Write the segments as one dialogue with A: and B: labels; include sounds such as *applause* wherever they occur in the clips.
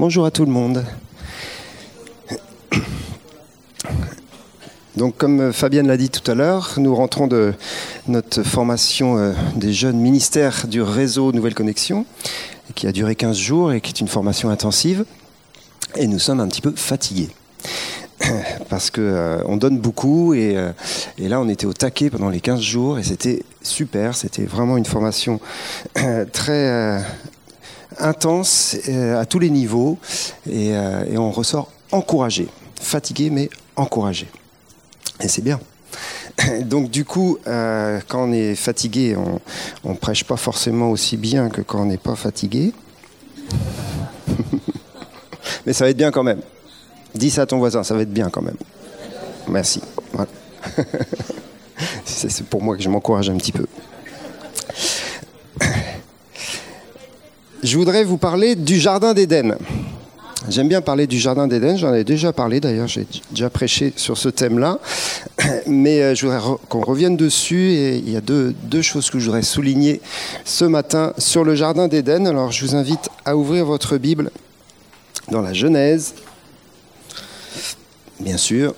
A: Bonjour à tout le monde. Donc, comme Fabienne l'a dit tout à l'heure, nous rentrons de notre formation euh, des jeunes ministères du réseau Nouvelle Connexion, qui a duré 15 jours et qui est une formation intensive. Et nous sommes un petit peu fatigués. Parce qu'on euh, donne beaucoup euh, et, là on était au taquet pendant les 15 jours et c'était super, c'était vraiment une formation très intense à tous les niveaux et, et on ressort encouragé, fatigué mais encouragé. Et c'est bien. *laughs* Donc du coup, euh, quand on est fatigué, on ne prêche pas forcément aussi bien que quand on n'est pas fatigué. *laughs* Mais ça va être bien quand même. Dis ça à ton voisin, ça va être bien quand même. Merci. *laughs* C'est pour moi que je m'encourage un petit peu. Je voudrais vous parler du Jardin d'Éden. J'aime bien parler du Jardin d'Éden, j'en ai déjà parlé d'ailleurs, j'ai déjà prêché sur ce thème-là, *clears throat* mais euh, je voudrais qu'on revienne dessus et il y a deux, deux, choses que je voudrais souligner ce matin sur le Jardin d'Éden. Alors je vous invite à ouvrir votre Bible dans la Genèse, bien sûr,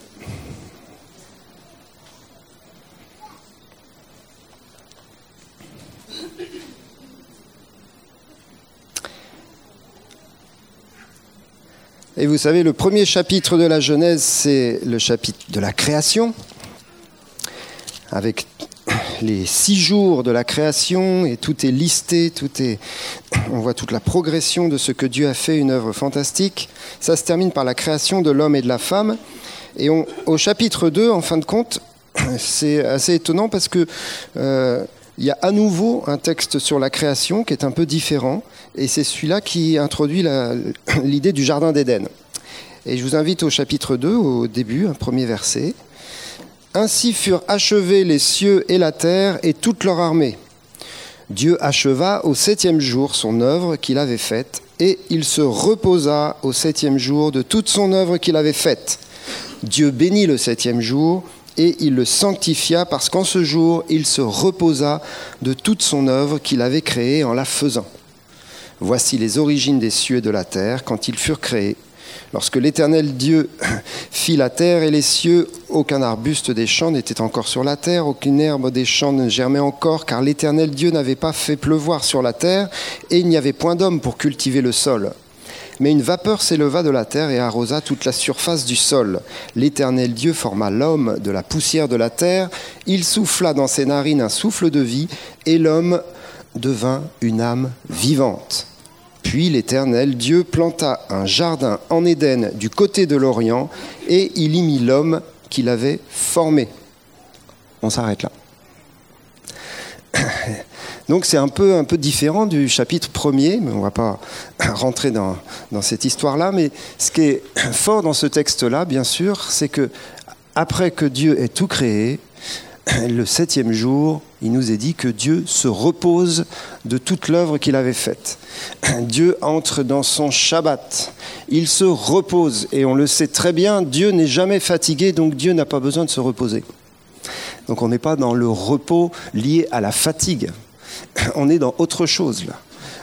A: Et vous savez, le premier chapitre de la Genèse, c'est le chapitre de la création, avec les six jours de la création, et tout est listé, tout est, on voit toute la progression de ce que Dieu a fait, une œuvre fantastique. Ça se termine par la création de l'homme et de la femme. Et au chapitre 2, en fin de compte, c'est assez étonnant parce que euh, il y a à nouveau un texte sur la création qui est un peu différent, et c'est celui-là qui introduit *coughs* l'idée du Jardin d'Éden. Et je vous invite au chapitre 2, au début, un premier verset. Ainsi furent achevés les cieux et la terre et toute leur armée. Dieu acheva au septième jour son œuvre qu'il avait faite, et il se reposa au septième jour de toute son œuvre qu'il avait faite. Dieu bénit le septième jour et il le sanctifia parce qu'en ce jour, il se reposa de toute son œuvre qu'il avait créée en la faisant. Voici les origines des cieux et de la terre quand ils furent créés. Lorsque l'Éternel Dieu *laughs* fit la terre et les cieux, aucun arbuste des champs n'était encore sur la terre, aucune herbe des champs ne germait encore, car l'Éternel Dieu n'avait pas fait pleuvoir sur la terre, et il n'y avait point d'homme pour cultiver le sol. Mais une vapeur s'éleva de la terre et arrosa toute la surface du sol. L'Éternel Dieu forma l'homme de la poussière de la terre, il souffla dans ses narines un souffle de vie, et l'homme devint une âme vivante. Puis l'Éternel Dieu planta un jardin en Éden du côté de l'Orient, et il y mit l'homme qu'il avait formé. On s'arrête là. Donc c'est un peu, un peu différent du chapitre premier, mais on ne va pas *coughs* rentrer dans, dans cette histoire-là. Mais ce qui est *coughs* fort dans ce texte-là, bien sûr, c'est que après que Dieu ait tout créé, *coughs* le septième jour, il nous est dit que Dieu se repose de toute l'œuvre qu'il avait faite. Dieu entre dans son Shabbat. Il se repose. Et on le sait très bien, Dieu n'est jamais fatigué, donc Dieu n'a pas besoin de se reposer. Donc on n'est pas dans le repos lié à la fatigue. *coughs* On est dans autre chose là.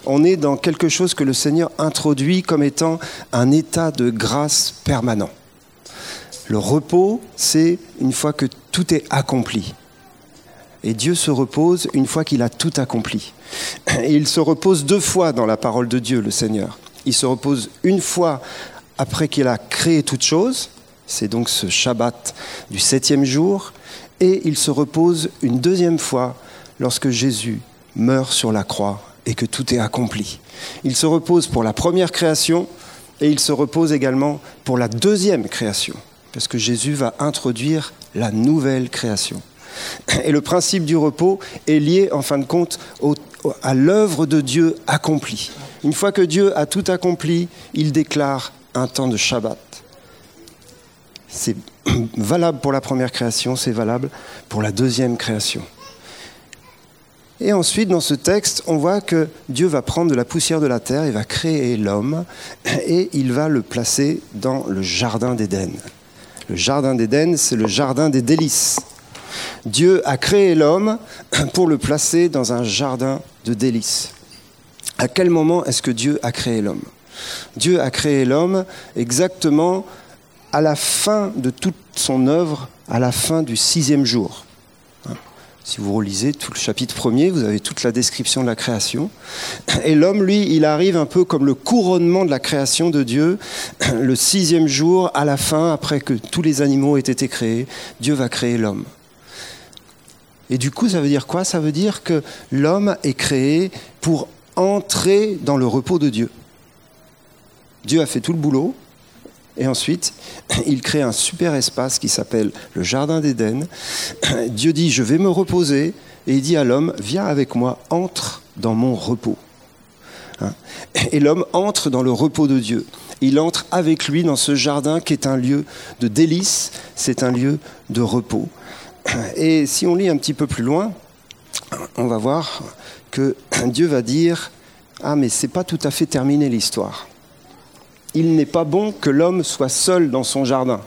A: On est dans quelque chose que le Seigneur introduit comme étant un état de grâce permanent. Le repos, c'est une fois que tout est accompli. Et Dieu se repose une fois qu'il a tout accompli. *coughs* Et il se repose deux fois dans la parole de Dieu, le Seigneur. Il se repose une fois après qu'il a créé toute chose, c'est donc ce Shabbat du septième jour, et il se repose une deuxième fois lorsque Jésus meurt sur la croix et que tout est accompli. Il se repose pour la première création et il se repose également pour la deuxième création, parce que Jésus va introduire la nouvelle création. Et le principe du repos est lié, en fin de compte, à l'œuvre de Dieu accomplie. Une fois que Dieu a tout accompli, il déclare un temps de Shabbat. C'est *clears throat* valable pour la première création, c'est valable pour la deuxième création. Et ensuite, dans ce texte, on voit que Dieu va prendre de la poussière de la terre, il va créer l'homme, et il va le placer dans le jardin d'Éden. Le jardin d'Éden, c'est le jardin des délices. Dieu a créé l'homme pour le placer dans un jardin de délices. À quel moment est-ce que Dieu a créé l'homme? Dieu a créé l'homme exactement à la fin de toute son œuvre, à la fin du sixième jour. Si vous relisez tout le chapitre premier, vous avez toute la description de la création. Et l'homme, lui, il arrive un peu comme le couronnement de la création de Dieu. Le sixième jour, à la fin, après que tous les animaux aient été créés, Dieu va créer l'homme. Et du coup, ça veut dire quoi? Ça veut dire que l'homme est créé pour entrer dans le repos de Dieu. Dieu a fait tout le boulot, et ensuite, *clears throat* il crée un super espace qui s'appelle le Jardin d'Éden. *clears throat* Dieu dit, je vais me reposer. Et il dit à l'homme, viens avec moi, entre dans mon repos. Hein? Et l'homme entre dans le repos de Dieu. Il entre avec lui dans ce jardin qui est un lieu de délice, c'est un lieu de repos. *clears throat* Et si on lit un petit peu plus loin, on va voir que Dieu va dire, ah mais c'est pas tout à fait terminé l'histoire il n'est pas bon que l'homme soit seul dans son jardin.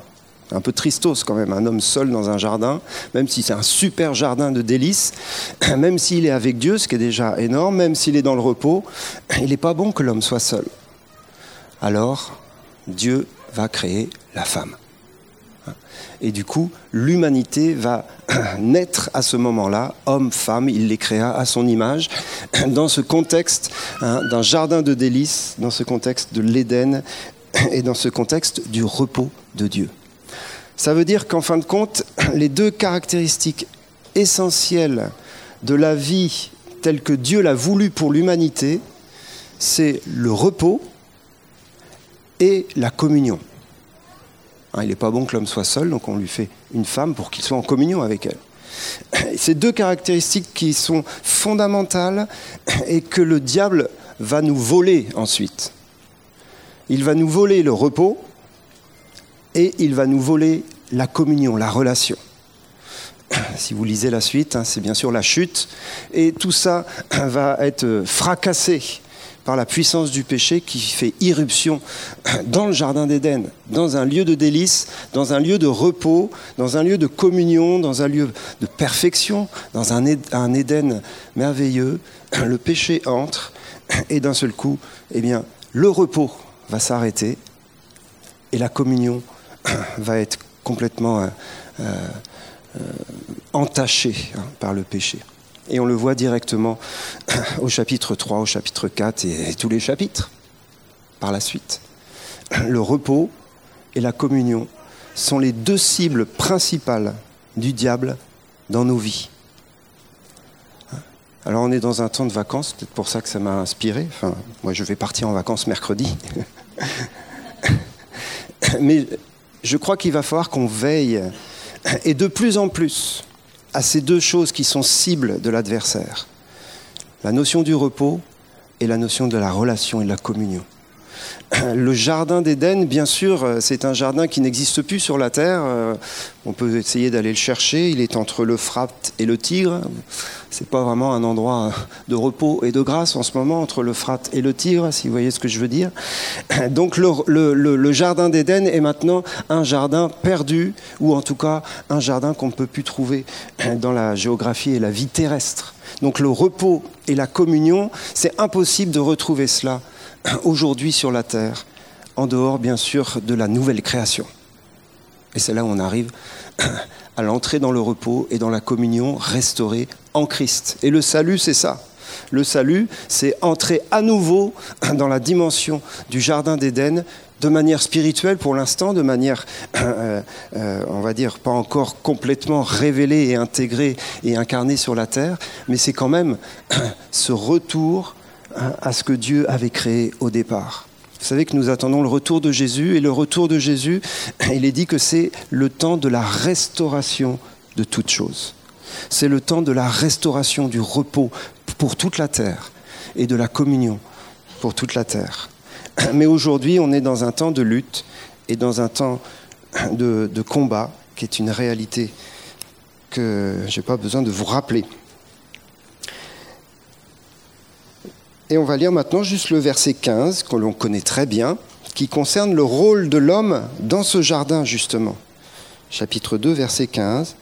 A: Un peu tristos quand même, un homme seul dans un jardin, même si c'est un super jardin de délices, *clears throat* même s'il est avec Dieu, ce qui est déjà énorme, même s'il est dans le repos, *clears throat* il n'est pas bon que l'homme soit seul. Alors, Dieu va créer la femme. Et du coup, l'humanité va *clears throat* naître à ce moment-là, homme, femme, il les créa à son image, *clears throat* dans ce contexte hein, d'un jardin de délices, dans ce contexte de l'Éden *clears throat* et dans ce contexte du repos de Dieu. Ça veut dire qu'en fin de compte, les deux caractéristiques essentielles de la vie telle que Dieu l'a voulu pour l'humanité, c'est le repos et la communion. Hein, il n'est pas bon que l'homme soit seul, donc on lui fait une femme pour qu'il soit en communion avec elle. Ces deux caractéristiques qui sont fondamentales et que le diable va nous voler ensuite. Il va nous voler le repos et il va nous voler la communion, la relation. Si vous lisez la suite, hein, c'est bien sûr la chute, et tout ça va être fracassé par la puissance du péché qui fait irruption dans le Jardin d'Éden, dans un lieu de délice, dans un lieu de repos, dans un lieu de communion, dans un lieu de perfection, dans un, Éden merveilleux. Le péché entre et d'un seul coup, eh bien, le repos va s'arrêter et la communion va être complètement euh, euh, entachée hein, par le péché. Et on le voit directement *clears throat* au chapitre 3, au chapitre 4 et, tous les chapitres par la suite. Le repos et la communion sont les deux cibles principales du diable dans nos vies. Alors on est dans un temps de vacances, peut-être pour ça que ça m'a inspiré. Enfin, moi je vais partir en vacances mercredi. *laughs* Mais je crois qu'il va falloir qu'on veille, et de plus en plus, à ces deux choses qui sont cibles de l'adversaire. La notion du repos et la notion de la relation et de la communion. Le jardin d'Éden, bien sûr, euh, c'est un jardin qui n'existe plus sur la terre. Euh, on peut essayer d'aller le chercher. Il est entre l'Euphrate et le Tigre. C'est pas vraiment un endroit de repos et de grâce en ce moment entre l'Euphrate et le Tigre, si vous voyez ce que je veux dire. *coughs* Donc le, jardin d'Éden est maintenant un jardin perdu, ou en tout cas un jardin qu'on ne peut plus trouver dans la géographie et la vie terrestre. Donc le repos et la communion, c'est impossible de retrouver cela aujourd'hui sur la terre, en dehors bien sûr de la nouvelle création. Et c'est là où on arrive à l'entrée dans le repos et dans la communion restaurée en Christ. Et le salut, c'est ça. Le salut, c'est entrer à nouveau dans la dimension du Jardin d'Éden de manière spirituelle pour l'instant, de manière, euh, euh, on va dire, pas encore complètement révélée et intégrée et incarnée sur la terre, mais c'est quand même ce retour à ce que Dieu avait créé au départ. Vous savez que nous attendons le retour de Jésus, et le retour de Jésus, *clears throat* il est dit que c'est le temps de la restauration de toutes choses. C'est le temps de la restauration du repos pour toute la terre et de la communion pour toute la terre. *clears throat* Mais aujourd'hui, on est dans un temps de lutte et dans un temps de, combat qui est une réalité que je n'ai pas besoin de vous rappeler. Et on va lire maintenant juste le verset 15, que l'on connaît très bien, qui concerne le rôle de l'homme dans ce jardin, justement. Chapitre 2, verset 15.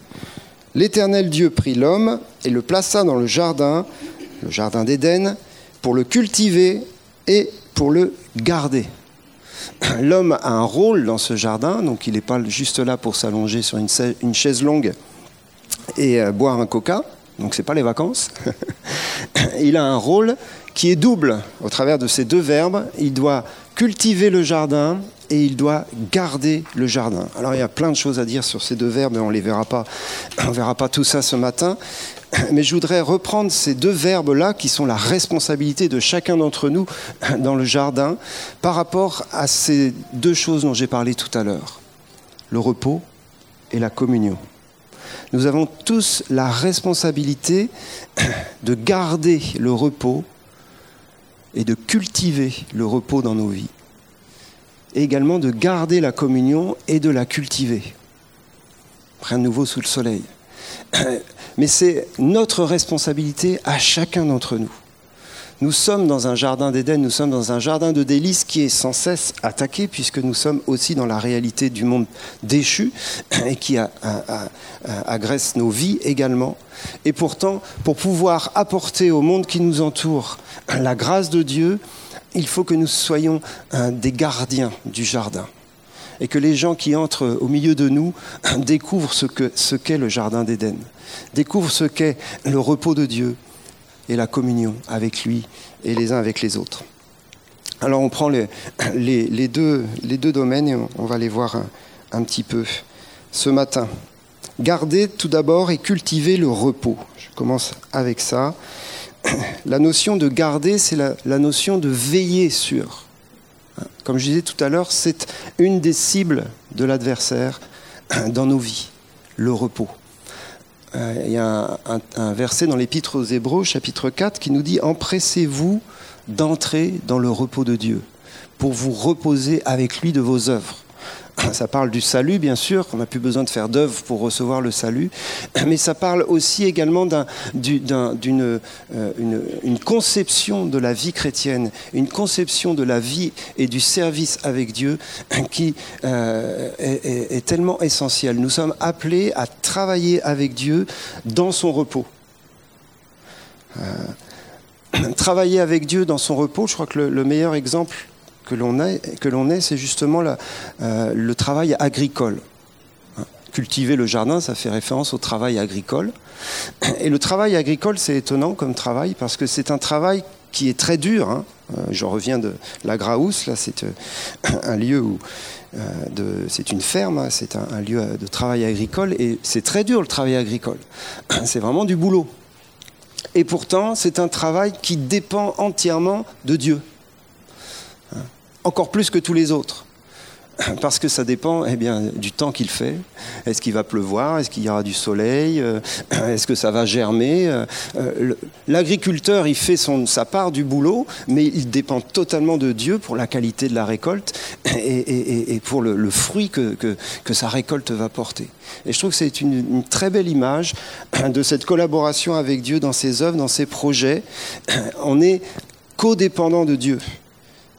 A: L'Éternel Dieu prit l'homme et le plaça dans le jardin, le jardin d'Éden, pour le cultiver et pour le garder. *clears throat* L'homme a un rôle dans ce jardin, donc il n'est pas juste là pour s'allonger sur une chaise longue et euh, boire un coca, donc ce n'est pas les vacances. *laughs* il a un rôle qui est double au travers de ces deux verbes. Il doit cultiver le jardin et il doit garder le jardin. Alors il y a plein de choses à dire sur ces deux verbes, mais on ne verra pas, *clears throat* verra pas tout ça ce matin. *clears throat* Mais je voudrais reprendre ces deux verbes-là, qui sont la responsabilité de chacun d'entre nous *clears throat* dans le jardin, par rapport à ces deux choses dont j'ai parlé tout à l'heure, le repos et la communion. Nous avons tous la responsabilité de garder le repos et de cultiver le repos dans nos vies. Et également de garder la communion et de la cultiver. Rien de nouveau sous le soleil. *clears throat* Mais c'est notre responsabilité à chacun d'entre nous. Nous sommes dans un jardin d'Éden, nous sommes dans un jardin de délices qui est sans cesse attaqué, puisque nous sommes aussi dans la réalité du monde déchu et qui agresse nos vies également. Et pourtant, pour pouvoir apporter au monde qui nous entoure la grâce de Dieu, il faut que nous soyons des gardiens du jardin et que les gens qui entrent au milieu de nous découvrent ce qu'est le jardin d'Éden, découvrent ce qu'est le repos de Dieu, et la communion avec lui et les uns avec les autres. Alors on prend les, deux, domaines et on, va les voir un, petit peu ce matin. Garder tout d'abord et cultiver le repos. Je commence avec ça. La notion de garder, c'est la notion de veiller sur. Comme je disais tout à l'heure, c'est une des cibles de l'adversaire dans nos vies, le repos. Euh, il y a un, verset dans l'Épître aux Hébreux, chapitre 4, qui nous dit Empressez-vous d'entrer dans le repos de Dieu, pour vous reposer avec lui de vos œuvres. *coughs* Ça parle du salut, bien sûr, qu'on n'a plus besoin de faire d'œuvres pour recevoir le salut, *coughs* mais ça parle aussi également d'une euh, une, conception de la vie chrétienne, une conception de la vie et du service avec Dieu *coughs* qui euh, est, est tellement essentielle. Nous sommes appelés à travailler avec Dieu dans son repos. Euh, travailler avec Dieu dans son repos, je crois que le meilleur exemple que l'on ait, c'est justement euh, le travail agricole. Hein, cultiver le jardin, ça fait référence au travail agricole. Et le travail agricole, c'est étonnant comme travail parce que c'est un travail qui est très dur. Hein. Euh, je reviens de la Graousse, là, c'est euh, *coughs* un lieu où c'est une ferme, hein, c'est un, lieu de travail agricole et c'est très dur le travail agricole. *coughs* C'est vraiment du boulot. Et pourtant, c'est un travail qui dépend entièrement de Dieu encore plus que tous les autres. Parce que ça dépend eh bien, du temps qu'il fait. Est-ce qu'il va pleuvoir? Est-ce qu'il y aura du soleil? Euh, Est-ce que ça va germer? Euh, L'agriculteur, il fait son, sa part du boulot, mais il dépend totalement de Dieu pour la qualité de la récolte et, pour le, fruit que, que, sa récolte va porter. Et je trouve que c'est une, une, très belle image de cette collaboration avec Dieu dans ses œuvres, dans ses projets. On est codépendant de Dieu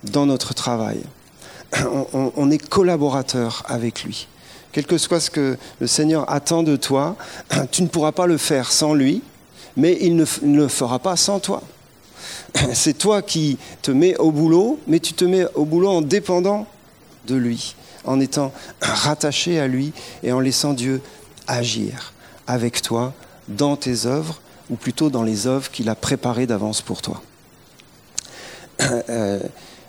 A: dans notre travail. *clears throat* On, est collaborateur avec lui. Quel que soit ce que le Seigneur attend de toi, *clears throat* tu ne pourras pas le faire sans lui, mais il ne, le fera pas sans toi. *clears throat* C'est toi qui te mets au boulot, mais tu te mets au boulot en dépendant de lui, en étant rattaché à lui et en laissant Dieu agir avec toi dans tes œuvres, ou plutôt dans les œuvres qu'il a préparées d'avance pour toi.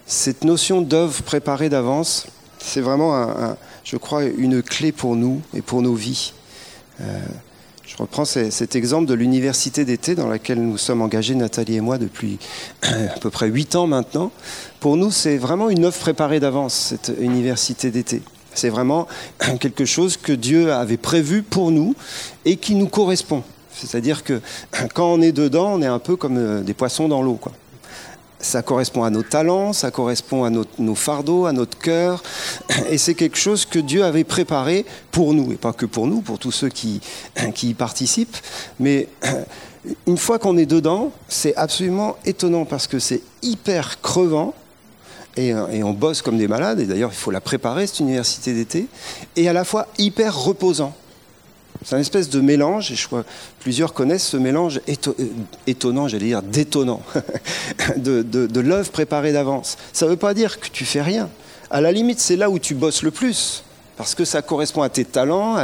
A: Cette notion d'œuvre préparée d'avance, c'est vraiment, je crois, une clé pour nous et pour nos vies. Euh, je reprends cet exemple de l'université d'été dans laquelle nous sommes engagés, Nathalie et moi, depuis *clears throat* à peu près huit ans maintenant. Pour nous, c'est vraiment une œuvre préparée d'avance, cette université d'été. C'est vraiment *clears throat* quelque chose que Dieu avait prévu pour nous et qui nous correspond. C'est-à-dire que *clears throat* quand on est dedans, on est un peu comme euh, des poissons dans l'eau. Quoi ça correspond à nos talents, ça correspond à nos, fardeaux, à notre cœur. Et c'est quelque chose que Dieu avait préparé pour nous, et pas que pour nous, pour tous ceux qui, qui y participent. Mais une fois qu'on est dedans, c'est absolument étonnant parce que c'est hyper crevant. Et, et, on bosse comme des malades, et d'ailleurs il faut la préparer, cette université d'été, et à la fois hyper reposant. C'est un espèce de mélange, et je crois plusieurs connaissent ce mélange euh, étonnant, j'allais dire détonnant, *laughs* de, l'œuvre préparée d'avance. Ça ne veut pas dire que tu fais rien. À la limite, c'est là où tu bosses le plus parce que ça correspond à tes talents,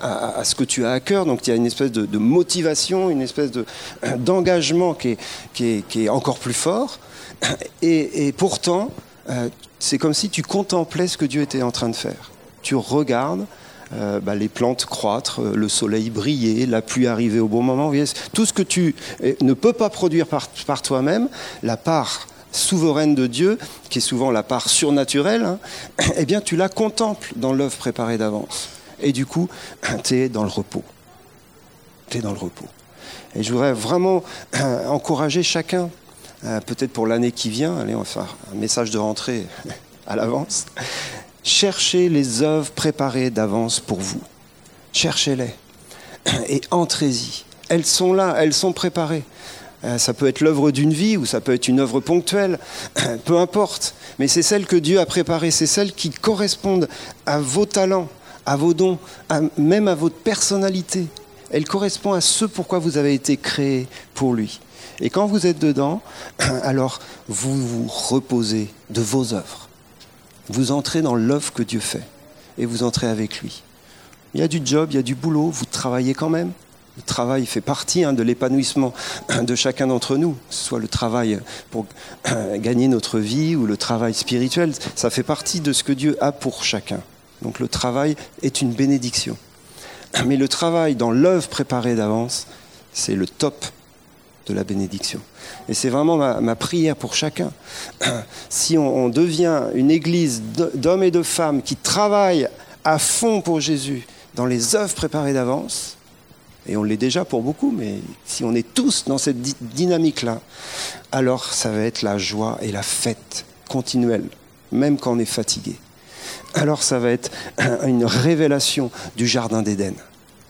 A: à, ce que tu as à cœur. Donc il y a une espèce de, motivation, une espèce d'engagement qui, est, encore plus fort. Et, pourtant, euh, c'est comme si tu contemplais ce que Dieu était en train de faire. Tu regardes. Euh, bah, les plantes croître, euh, le soleil briller, la pluie arriver au bon moment. Tout ce que tu ne peux pas produire par, toi-même, la part souveraine de Dieu, qui est souvent la part surnaturelle, hein, *coughs* eh bien tu la contemples dans l'œuvre préparée d'avance. Et du coup, *coughs* tu es dans le repos. Tu es dans le repos. Et je voudrais vraiment *coughs* encourager chacun, euh, peut-être pour l'année qui vient, allez, on va faire un message de rentrée *laughs* à l'avance, cherchez les œuvres préparées d'avance pour vous. Cherchez-les *clears throat* et entrez-y. Elles sont là, elles sont préparées. Euh, ça peut être l'œuvre d'une vie ou ça peut être une œuvre ponctuelle, *clears throat* peu importe. Mais c'est celle que Dieu a préparée, c'est celle qui correspondent à vos talents, à vos dons, même à votre personnalité. Elle correspond à ce pourquoi vous avez été créé pour lui. Et quand vous êtes dedans, *clears throat* alors vous vous reposez de vos œuvres. Vous entrez dans l'œuvre que Dieu fait et vous entrez avec lui. Il y a du job, il y a du boulot, vous travaillez quand même. Le travail fait partie hein, de l'épanouissement de chacun d'entre nous, que ce soit le travail pour *coughs* gagner notre vie ou le travail spirituel, ça fait partie de ce que Dieu a pour chacun. Donc le travail est une bénédiction. Mais le travail dans l'œuvre préparée d'avance, c'est le top de la bénédiction. Et c'est vraiment ma, prière pour chacun. *clears throat* Si on devient une église d'hommes et de femmes qui travaillent à fond pour Jésus dans les œuvres préparées d'avance, et on l'est déjà pour beaucoup, mais si on est tous dans cette dynamique-là, alors ça va être la joie et la fête continuelle, même quand on est fatigué. Alors ça va être *clears throat* une révélation du Jardin d'Éden.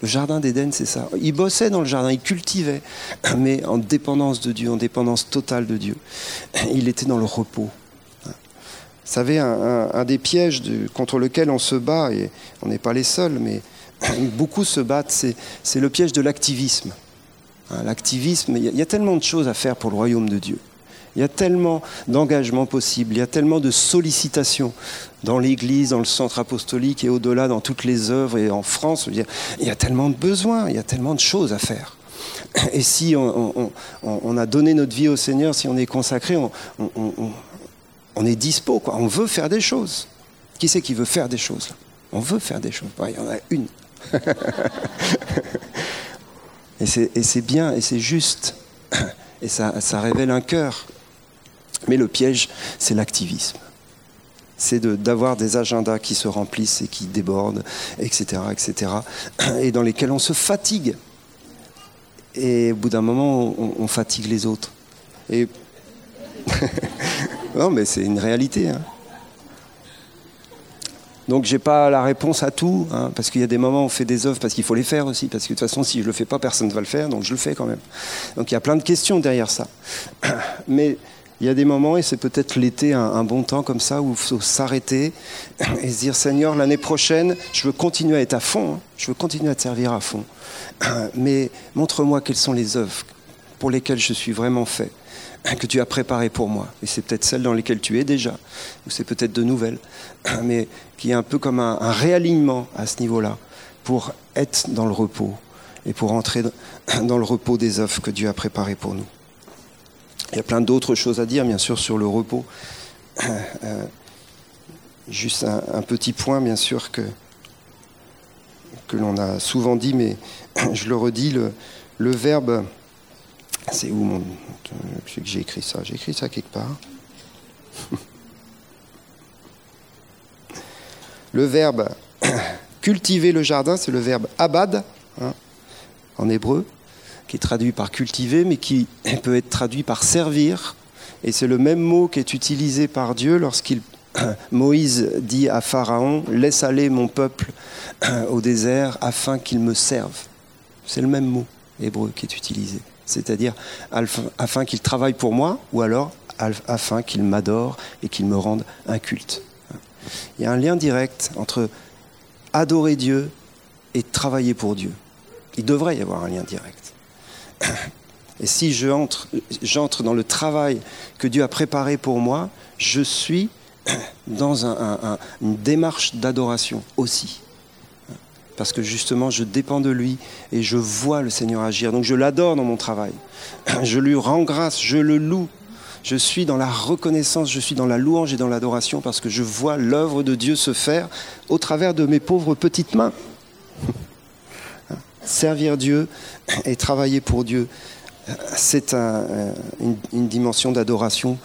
A: Le Jardin d'Éden, c'est ça. Il bossait dans le jardin, il cultivait, *clears throat* mais en dépendance de Dieu, en dépendance totale de Dieu. *clears throat* Il était dans le repos. Vous savez, un, des pièges contre lequel on se bat, et on n'est pas les seuls, mais *clears throat* beaucoup se battent, c'est le piège de l'activisme. Hein, l'activisme, il y, a tellement de choses à faire pour le royaume de Dieu. Il y a tellement d'engagements possibles, il y a tellement de sollicitations dans l'Église, dans le centre apostolique et au-delà, dans toutes les œuvres et en France. Il y, a, tellement de besoins, il y a tellement de choses à faire. Et si on, a donné notre vie au Seigneur, si on est consacré, on, est dispo, quoi. on veut faire des choses. Qui c'est qui veut faire des choses? On veut faire des choses. il y en a une. *laughs* et c'est bien, et c'est juste, et ça révèle un cœur. Mais le piège, c'est l'activisme. C'est d'avoir des agendas qui se remplissent et qui débordent, etc., etc., et dans lesquels on se fatigue. Et au bout d'un moment, on, fatigue les autres. *laughs* Non, mais c'est une réalité. Hein. Donc j'ai pas la réponse à tout, hein, parce qu'il y a des moments où on fait des œuvres parce qu'il faut les faire aussi, parce que de toute façon si je le fais pas, personne ne va le faire, donc je le fais quand même. Donc il y a plein de questions derrière ça. *clears throat* Mais il y a des moments, et c'est peut-être l'été un, bon temps comme ça, où il faut s'arrêter *clears throat* et se dire Seigneur, l'année prochaine, je veux continuer à être à fond, hein. je veux continuer à te servir à fond. *clears throat* Mais montre-moi quelles sont les œuvres pour lesquelles je suis vraiment fait *clears throat* que tu as préparées pour moi. Et c'est peut-être celles dans lesquelles tu es déjà, ou c'est peut-être de nouvelles, mais qui est un peu comme un, réalignement à ce niveau-là, pour être dans le repos et pour entrer dans le repos des œuvres que Dieu a préparées pour nous. Il y a plein d'autres choses à dire, bien sûr, sur le repos. Euh, juste un, petit point, bien sûr, que, que l'on a souvent dit, mais je le redis, le, verbe c'est où mon. j'ai écrit ça J'ai écrit ça quelque part. le verbe cultiver le jardin, c'est le verbe abad, hein, en hébreu, qui est traduit par cultiver, mais qui *laughs* peut être traduit par servir. Et c'est le même mot qui est utilisé par Dieu lorsqu'il *clears throat* Moïse dit à Pharaon Laisse aller mon peuple *clears throat* au désert afin qu'il me serve. C'est le même mot hébreu qui est utilisé c'est-à-dire afin qu'il travaille pour moi, ou alors afin qu'il m'adore et qu'il me rende un culte. Il y a un lien direct entre adorer Dieu et travailler pour Dieu. Il devrait y avoir un lien direct. *coughs* Et si j'entre je dans le travail que Dieu a préparé pour moi, je suis *coughs* dans une démarche d'adoration aussi. Parce que justement, je dépends de lui et je vois le Seigneur agir. Donc je l'adore dans mon travail. *coughs* Je lui rends grâce, je le loue. Je suis dans la reconnaissance, je suis dans la louange et dans l'adoration parce que je vois l'œuvre de Dieu se faire au travers de mes pauvres petites mains. Servir Dieu et travailler pour Dieu, c'est une, une dimension d'adoration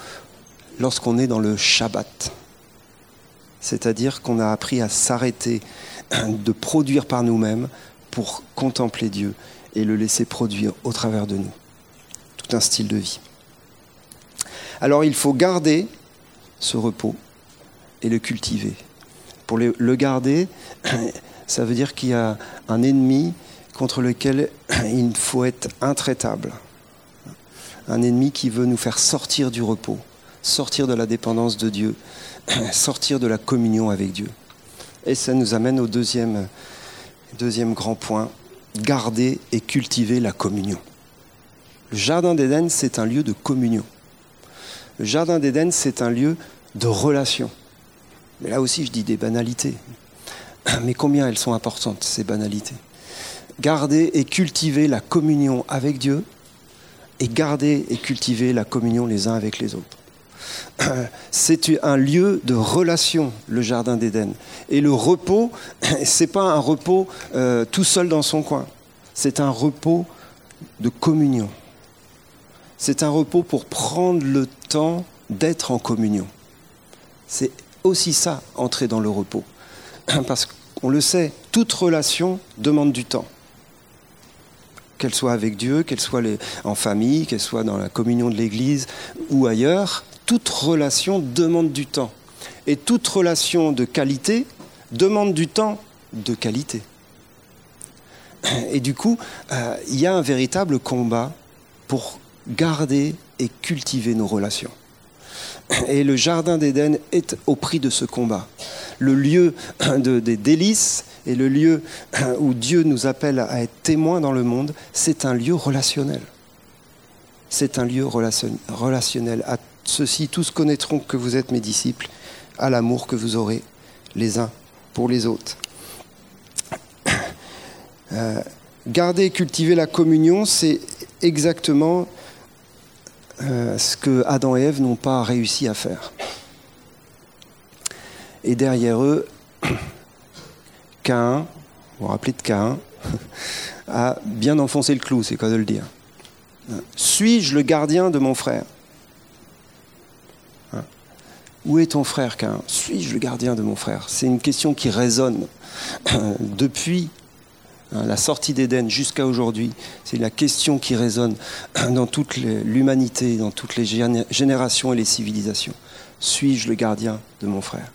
A: lorsqu'on est dans le Shabbat. C'est-à-dire qu'on a appris à s'arrêter de produire par nous-mêmes pour contempler Dieu et le laisser produire au travers de nous. Tout un style de vie. Alors il faut garder ce repos et le cultiver. Pour le garder, *clears throat* ça veut dire qu'il y a un ennemi contre lequel *clears throat* il faut être intraitable. Un ennemi qui veut nous faire sortir du repos, sortir de la dépendance de Dieu, *clears throat* sortir de la communion avec Dieu. Et ça nous amène au deuxième, grand point, garder et cultiver la communion. Le Jardin d'Éden, c'est un lieu de communion. Le Jardin d'Éden, c'est un lieu de relation. Mais là aussi, je dis des banalités. *clears throat* Mais combien elles sont importantes, ces banalités? Garder et cultiver la communion avec Dieu et garder et cultiver la communion les uns avec les autres. *clears throat* c'est un lieu de relation, le jardin d'Éden. Et le repos, *clears throat* c'est pas un repos euh, tout seul dans son coin. C'est un repos de communion. C'est un repos pour prendre le temps d'être en communion. C'est aussi ça, entrer dans le repos. *clears throat* Parce qu'on le sait, toute relation demande du temps qu'elle soit avec Dieu, qu'elle soit en famille, qu'elle soit dans la communion de l'Église ou ailleurs, toute relation demande du temps. Et toute relation de qualité demande du temps de qualité. Et du coup, euh, il y a un véritable combat pour garder et cultiver nos relations. Et le Jardin d'Éden est au prix de ce combat. Le lieu *clears throat* des délices et le lieu *clears throat* où Dieu nous appelle à être témoins dans le monde, c'est un lieu relationnel. C'est un lieu relationnel à Ceux-ci tous connaîtront que vous êtes mes disciples, à l'amour que vous aurez les uns pour les autres. *clears throat* Euh, garder et cultiver la communion, c'est exactement euh, ce que Adam et Ève n'ont pas réussi à faire. Et derrière eux, *coughs* Cain, vous vous rappelez de Cain, *laughs* a bien enfoncé le clou, c'est quoi de le dire. Suis-je le gardien de mon frère où est ton frère, Cain Suis-je le gardien de mon frère C'est une question qui résonne *coughs* depuis hein, la sortie d'Éden jusqu'à aujourd'hui. C'est la question qui résonne *coughs* dans toute l'humanité, dans toutes les générations et les civilisations. Suis-je le gardien de mon frère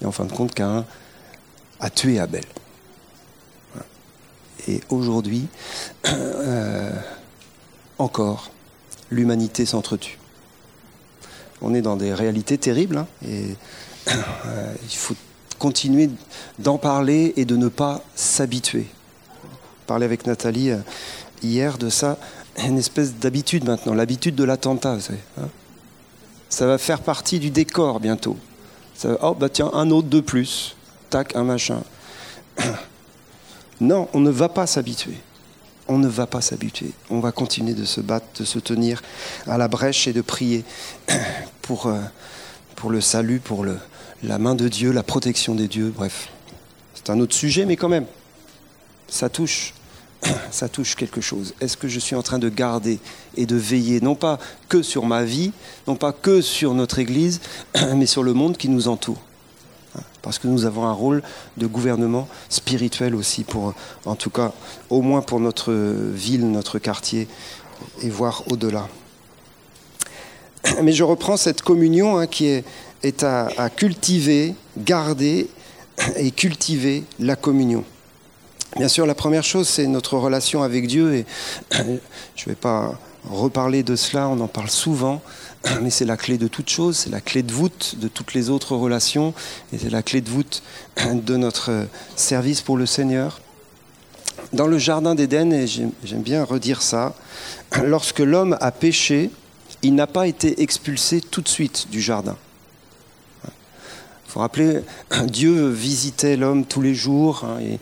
A: Et en fin de compte, Cain a tué Abel. Et aujourd'hui, *clears throat* euh, encore, l'humanité s'entretue on est dans des réalités terribles hein, et *clears throat* euh, il faut continuer d'en parler et de ne pas s'habituer. Parler avec Nathalie euh, hier de ça, une espèce d'habitude maintenant, l'habitude de l'attentat. Hein. ça va faire partie du décor bientôt. Oh bah tiens, un autre de plus, tac, un machin. Non, on ne va pas s'habituer on ne va pas s'habituer. On va continuer de se battre, de se tenir à la brèche et de prier *coughs* pour, euh, pour le salut, pour le, la main de Dieu, la protection des dieux. Bref, c'est un autre sujet, mais quand même, ça touche. *clears throat* Ça touche quelque chose. Est-ce que je suis en train de garder et de veiller, non pas que sur ma vie, non pas que sur notre Église, *clears throat* mais sur le monde qui nous entoure parce que nous avons un rôle de gouvernement spirituel aussi, pour, en tout cas, au moins pour notre ville, notre quartier, et voir au-delà. *clears throat* Mais je reprends cette communion hein, qui est, à, cultiver, garder et cultiver la communion. Bien sûr, la première chose, c'est notre relation avec Dieu, et *clears throat* je ne vais pas reparler de cela, on en parle souvent, *clears throat* mais c'est la clé de toute chose, c'est la clé de voûte de toutes les autres relations, et c'est la clé de voûte *clears throat* de notre service pour le Seigneur. dans le Jardin d'Éden, et j'aime bien redire ça, lorsque l'homme a péché, il n'a pas été expulsé tout de suite du jardin. Il faut rappeler, *clears throat* Dieu visitait l'homme tous les jours, hein, et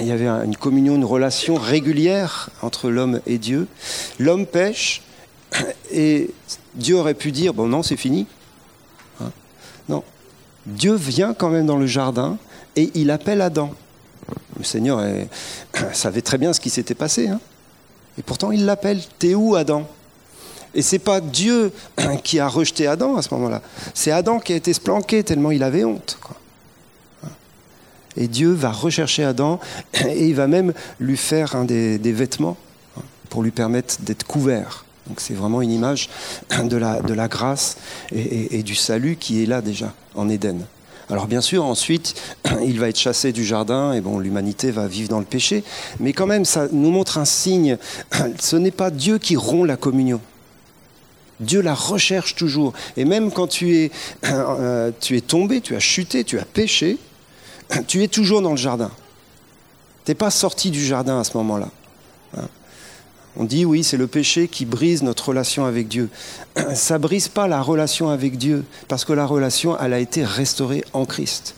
A: il y avait une communion, une relation régulière entre l'homme et Dieu. L'homme pêche, *clears throat* et Dieu aurait pu dire, bon non, c'est fini. Hein. Non, Dieu vient quand même dans le jardin, et il appelle Adam. Le Seigneur *clears throat* savait très bien ce qui s'était passé. Hein. Et pourtant, il l'appelle T'es où, Adam? Et c'est pas Dieu *clears throat* qui a rejeté Adam à ce moment-là. C'est Adam qui a été splanqué tellement il avait honte. Et Dieu va rechercher Adam *clears throat* et il va même lui faire des, vêtements hein, pour lui permettre d'être couvert. Donc c'est vraiment une image *clears throat* de la, de la grâce et, et du salut qui est là déjà en Éden. Alors bien sûr, ensuite, il va être chassé du jardin et bon, l'humanité va vivre dans le péché. Mais quand même, ça nous montre un signe. Ce n'est pas Dieu qui rompt la communion. Dieu la recherche toujours. Et même quand tu es, *clears throat* euh, tu es tombé, tu as chuté, tu as péché, *clears throat* tu es toujours dans le jardin. Tu n'es pas sorti du jardin à ce moment-là. Hein. On dit oui, c'est le péché qui brise notre relation avec Dieu. *clears throat* Ça brise pas la relation avec Dieu parce que la relation, elle a été restaurée en Christ.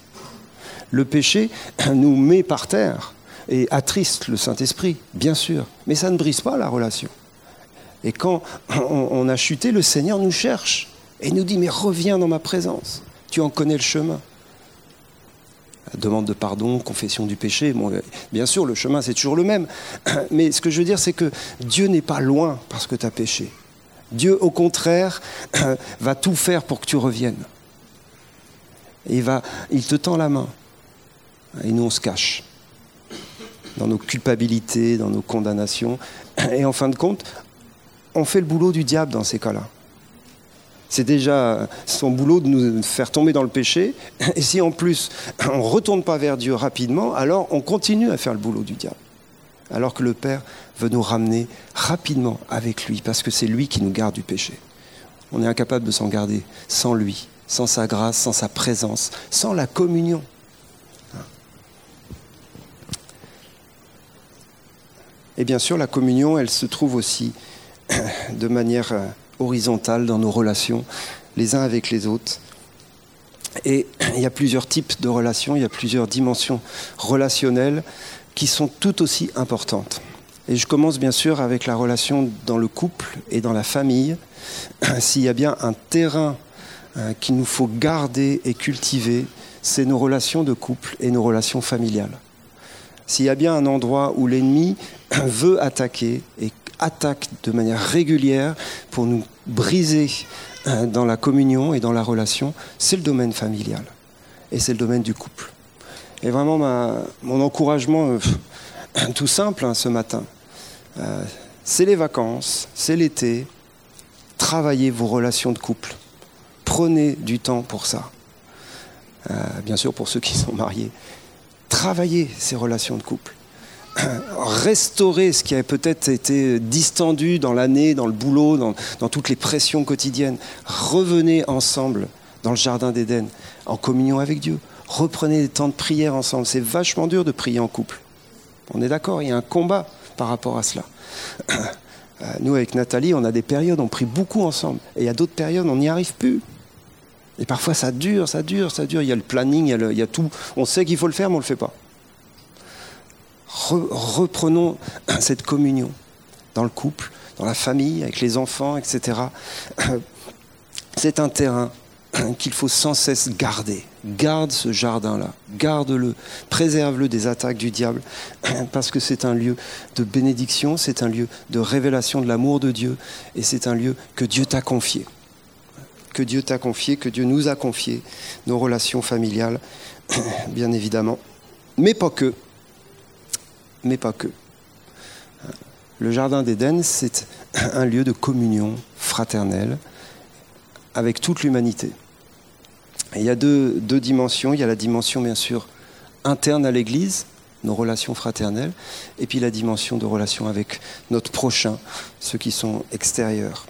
A: Le péché nous met par terre et attriste le Saint-Esprit, bien sûr, mais ça ne brise pas la relation. Et quand on a chuté, le Seigneur nous cherche et nous dit, mais reviens dans ma présence, tu en connais le chemin demande de pardon, confession du péché. Bon, bien sûr, le chemin, c'est toujours le même. *clears throat* Mais ce que je veux dire, c'est que Dieu n'est pas loin parce que tu as péché. Dieu, au contraire, *clears throat* va tout faire pour que tu reviennes. il, va, il te tend la main. Et nous, on se cache dans nos culpabilités, dans nos condamnations. *clears throat* Et en fin de compte, on fait le boulot du diable dans ces cas-là. C'est déjà son boulot de nous faire tomber dans le péché. *laughs* Et si en plus on ne retourne pas vers Dieu rapidement, alors on continue à faire le boulot du diable. Alors que le Père veut nous ramener rapidement avec lui, parce que c'est lui qui nous garde du péché. On est incapable de s'en garder sans lui, sans sa grâce, sans sa présence, sans la communion. Et bien sûr, la communion, elle se trouve aussi *clears throat* de manière euh, horizontale dans nos relations, les uns avec les autres. Et *clears throat* il y a plusieurs types de relations, il y a plusieurs dimensions relationnelles qui sont tout aussi importantes. Et je commence bien sûr avec la relation dans le couple et dans la famille. *clears throat* S'il y a bien un terrain euh, qu'il nous faut garder et cultiver, c'est nos relations de couple et nos relations familiales. S'il y a bien un endroit où l'ennemi veut attaquer et attaque de manière régulière pour nous briser euh, dans la communion et dans la relation, c'est le domaine familial. Et c'est le domaine du couple. Et vraiment, mon encouragement, euh, *sniffs* tout simple hein, ce matin, euh, c'est les vacances, c'est l'été. Travaillez vos relations de couple. Prenez du temps pour ça. bien sûr, pour ceux qui sont mariés. Travaillez ces relations de couple *coughs* restaurer ce qui a peut-être été distendu dans l'année, dans le boulot, dans, toutes les pressions quotidiennes. Revenez ensemble dans le Jardin d'Éden, en communion avec Dieu. Reprenez des temps de prière ensemble. C'est vachement dur de prier en couple. On est d'accord, il y a un combat par rapport à cela. *coughs* Euh, nous, avec Nathalie, on a des périodes, on prie beaucoup ensemble. Et il y a d'autres périodes, on n'y arrive plus. Et parfois, ça dure, ça dure, ça dure. Il y a le planning, il y a, il y a tout. On sait qu'il faut le faire, mais on ne le fait pas reprenons *clears throat* cette communion dans le couple, dans la famille, avec les enfants, etc. *clears throat* C'est un terrain *clears throat* qu'il faut sans cesse garder. Garde ce jardin-là, garde-le, préserve-le des attaques du diable, parce que c'est un lieu de bénédiction, c'est un lieu de révélation de l'amour de Dieu, et c'est un lieu que Dieu t'a confié. Que Dieu t'a confié, que Dieu nous a confié, nos relations familiales, bien évidemment, mais pas que mais pas que. Le Jardin d'Éden, c'est un lieu de communion fraternelle avec toute l'humanité. Il y a deux, dimensions. Il y a la dimension, bien sûr, interne à l'Église, nos relations fraternelles, et puis la dimension de relation avec notre prochain, ceux qui sont extérieurs.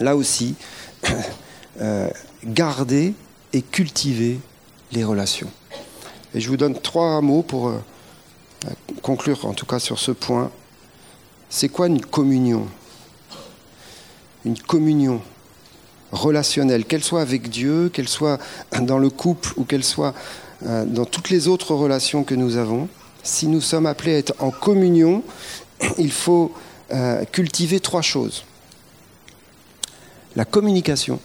A: Là aussi, *coughs* euh, garder et cultiver les relations. Et je vous donne trois mots pour... Euh, conclure en tout cas sur ce point. C'est quoi une communion? Une communion relationnelle, qu'elle soit avec Dieu, qu'elle soit dans le couple ou qu'elle soit euh, dans toutes les autres relations que nous avons. Si nous sommes appelés à être en communion, *clears throat* il faut euh, cultiver trois choses. La communication,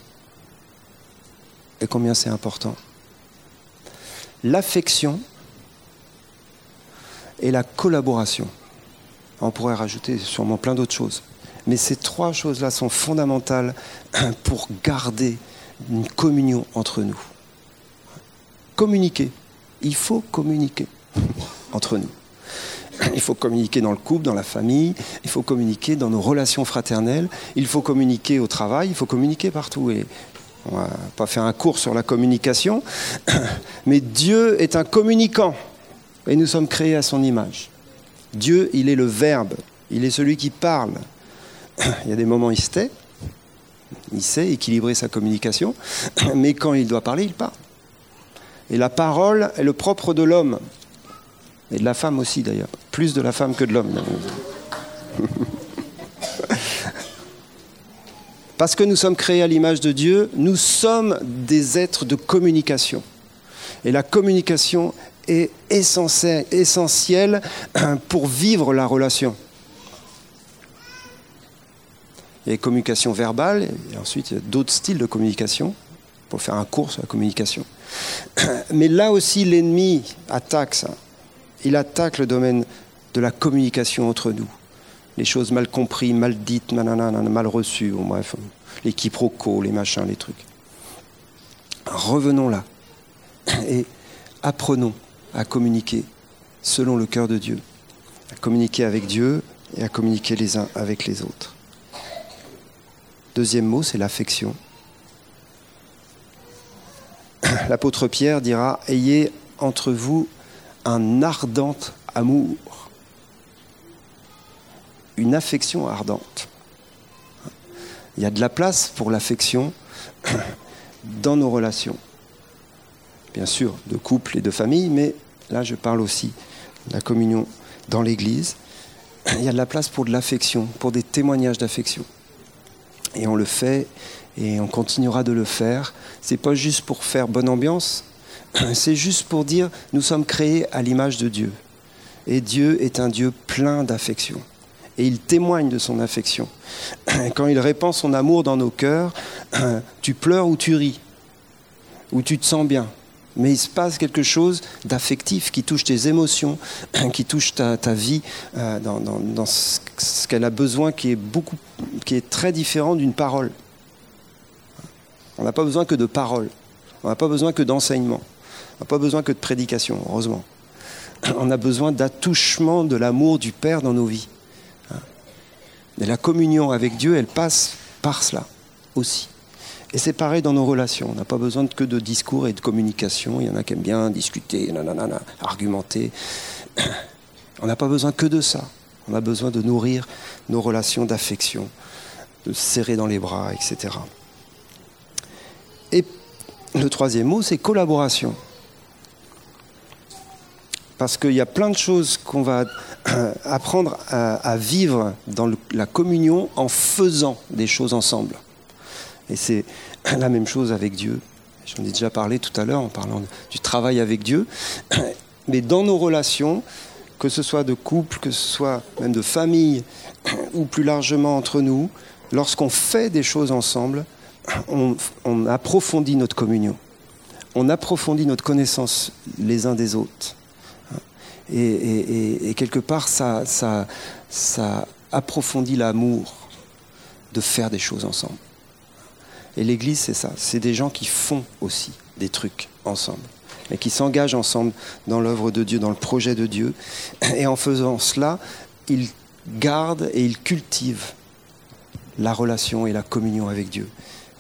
A: et combien c'est important. L'affection et la collaboration. On pourrait rajouter sûrement plein d'autres choses. Mais ces trois choses-là sont fondamentales *clears throat* pour garder une communion entre nous. Communiquer. Il faut communiquer *laughs* entre nous. *clears throat* Il faut communiquer dans le couple, dans la famille, il faut communiquer dans nos relations fraternelles, il faut communiquer au travail, il faut communiquer partout. Et on va pas faire un cours sur la communication, *clears throat* mais Dieu est un communicant et nous sommes créés à son image. Dieu, il est le Verbe, il est celui qui parle. Il y a des moments il se tait, il sait équilibrer sa communication, mais quand il doit parler, il parle. Et la parole est le propre de l'homme, et de la femme aussi d'ailleurs, plus de la femme que de l'homme. *laughs* Parce que nous sommes créés à l'image de Dieu, nous sommes des êtres de communication. Et la communication est essentielle pour vivre la relation. Il y a la communication verbale, et ensuite il y a d'autres styles de communication, pour faire un cours sur la communication. *coughs* Mais là aussi, l'ennemi attaque ça. Il attaque le domaine de la communication entre nous les choses mal comprises, mal dites, mal reçues, bref, les quiproquos, les machins, les trucs. Revenons là *coughs* et apprenons à communiquer selon le cœur de Dieu, à communiquer avec Dieu et à communiquer les uns avec les autres. Deuxième mot, c'est l'affection. *clears throat* L'apôtre Pierre dira, Ayez entre vous un ardent amour une affection ardente. Il y a de la place pour l'affection *clears throat* dans nos relations. Bien sûr, de couple et de famille, mais là je parle aussi de la communion dans l'Église. *clears throat* Il y a de la place pour de l'affection, pour des témoignages d'affection. Et on le fait et on continuera de le faire. C'est pas juste pour faire bonne ambiance, *clears throat* c'est juste pour dire nous sommes créés à l'image de Dieu. Et Dieu est un Dieu plein d'affection et il témoigne de son affection. *clears throat* Quand il répand son amour dans nos cœurs, tu pleures ou tu ris, ou tu te sens bien. Mais il se passe quelque chose d'affectif qui touche tes émotions, *clears throat* qui touche ta, vie euh, dans, ce qu'elle a besoin, qui est, beaucoup, qui est très différent d'une parole. On n'a pas besoin que de paroles, on n'a pas besoin que d'enseignement, on n'a pas besoin que de prédication, heureusement. *clears throat* On a besoin d'attouchement de l'amour du Père dans nos vies. Et la communion avec Dieu, elle passe par cela aussi. Et c'est pareil dans nos relations. On n'a pas besoin que de discours et de communication. Il y en a qui aiment bien discuter, nanana, argumenter. *coughs* On n'a pas besoin que de ça. On a besoin de nourrir nos relations d'affection, de serrer dans les bras, etc. Et le troisième mot, c'est collaboration. Parce qu'il y a plein de choses qu'on va *coughs* apprendre à, vivre dans la communion en faisant des choses ensemble. Et c'est *clears throat* la même chose avec Dieu. J'en ai déjà parlé tout à l'heure en parlant du travail avec Dieu. *clears throat* Mais dans nos relations, que ce soit de couple, que ce soit même de famille, *clears throat* ou plus largement entre nous, lorsqu'on fait des choses ensemble, on, on approfondit notre communion. On approfondit notre connaissance les uns des autres. Et, quelque part, ça, approfondit l'amour de faire des choses ensemble. Et l'Église, c'est ça. C'est des gens qui font aussi des trucs ensemble. Et qui s'engagent ensemble dans l'œuvre de Dieu, dans le projet de Dieu. *clears throat* Et en faisant cela, ils gardent et ils cultivent la relation et la communion avec Dieu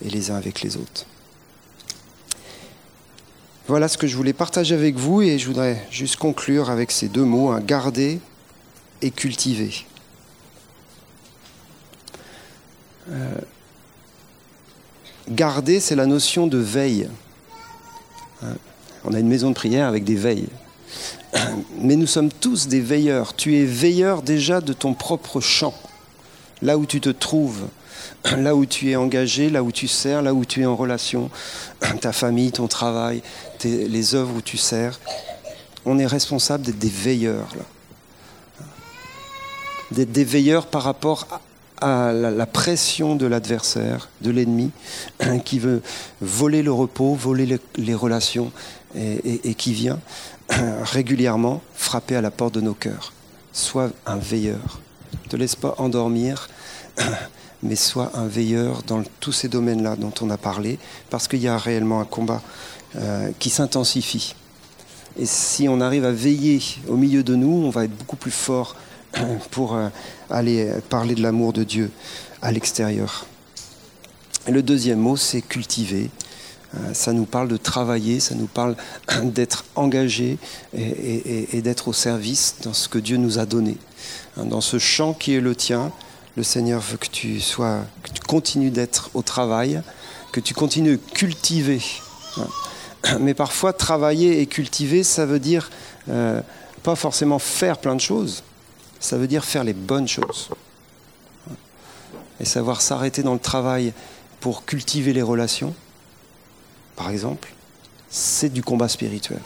A: et les uns avec les autres. Voilà ce que je voulais partager avec vous et je voudrais juste conclure avec ces deux mots, hein, garder et cultiver. Euh, garder, c'est la notion de veille. On a une maison de prière avec des veilles. Mais nous sommes tous des veilleurs. Tu es veilleur déjà de ton propre champ, là où tu te trouves, là où tu es engagé, là où tu sers, là où tu es en relation, ta famille, ton travail, les œuvres où tu sers. On est responsable d'être des veilleurs. D'être des veilleurs par rapport à la, pression de l'adversaire, de l'ennemi, *clears throat* qui veut voler le repos, voler les, relations et, qui vient *clears throat* régulièrement frapper à la porte de nos cœurs. Sois un veilleur. Ne te laisse pas endormir *clears throat* mais sois un veilleur dans tous ces domaines-là dont on a parlé, parce qu'il y a réellement un combat euh, qui s'intensifie. Et si on arrive à veiller au milieu de nous, on va être beaucoup plus fort *clears throat* pour euh, aller parler de l'amour de Dieu à l'extérieur. le deuxième mot, c'est cultiver. Euh, ça nous parle de travailler, ça nous parle *clears throat* d'être engagé et d'être au service dans ce que Dieu nous a donné. Dans ce champ qui est le tien, le Seigneur veut que tu sois, que tu continues d'être au travail, que tu continues de cultiver. *clears throat* Mais parfois, travailler et cultiver, ça veut dire euh, pas forcément faire plein de choses, ça veut dire faire les bonnes choses. Et savoir s'arrêter dans le travail pour cultiver les relations, par exemple, c'est du combat spirituel.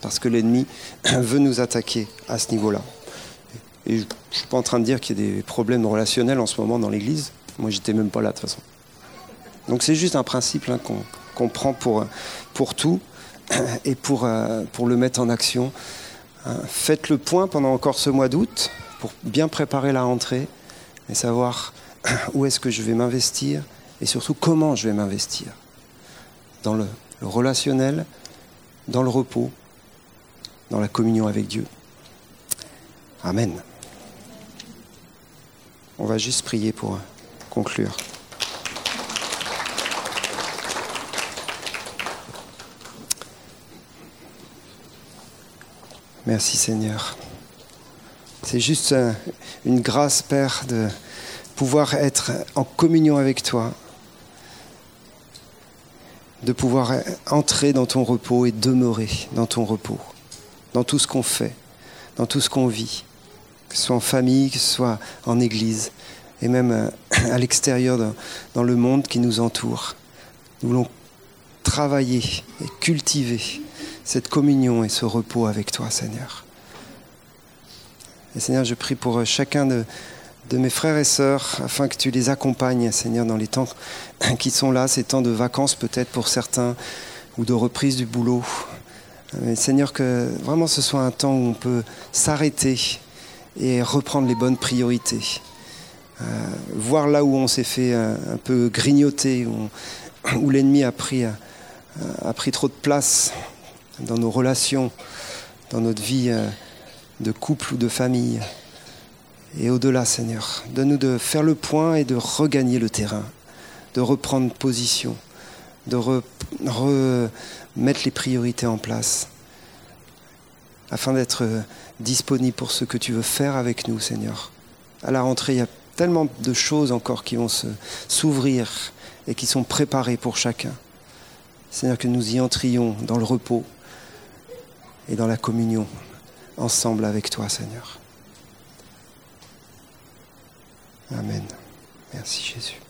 A: Parce que l'ennemi *coughs* veut nous attaquer à ce niveau-là. Et je ne suis pas en train de dire qu'il y a des problèmes relationnels en ce moment dans l'Église. Moi, j'étais même pas là de toute façon. Donc c'est juste un principe hein, qu'on prend pour, pour tout *coughs* et pour, euh, pour le mettre en action. Hein, faites le point pendant encore ce mois d'août pour bien préparer la rentrée et savoir *clears throat* où est-ce que je vais m'investir et surtout comment je vais m'investir. Dans le relationnel, dans le repos, dans la communion avec Dieu. Amen. On va juste prier pour conclure. Merci Seigneur. C'est juste euh, une grâce, Père, de pouvoir être en communion avec toi, de pouvoir entrer dans ton repos et demeurer dans ton repos, dans tout ce qu'on fait, dans tout ce qu'on vit que ce soit en famille, que ce soit en église, et même euh, *clears throat* à l'extérieur, dans le monde qui nous entoure. Nous voulons travailler et cultiver cette communion et ce repos avec toi, Seigneur. Et Seigneur, je prie pour euh, chacun de, mes frères et sœurs, afin que tu les accompagnes, Seigneur, dans les temps *coughs* qui sont là, ces temps de vacances peut-être pour certains, ou de reprise du boulot. Mais Seigneur, que vraiment ce soit un temps où on peut s'arrêter et reprendre les bonnes priorités. Euh, voir là où on s'est fait un, peu grignoter, où, *coughs* l'ennemi a, pris trop de place dans nos relations, dans notre vie euh, de couple ou de famille. Et au-delà, Seigneur, donne-nous de faire le point et de regagner le terrain, de reprendre position, de remettre les priorités en place, afin d'être disponible pour ce que tu veux faire avec nous, Seigneur. À la rentrée, il y a tellement de choses encore qui vont s'ouvrir et qui sont préparées pour chacun. Seigneur, que nous y entrions dans le repos et dans la communion ensemble avec toi, Seigneur. Amen. Merci Jésus.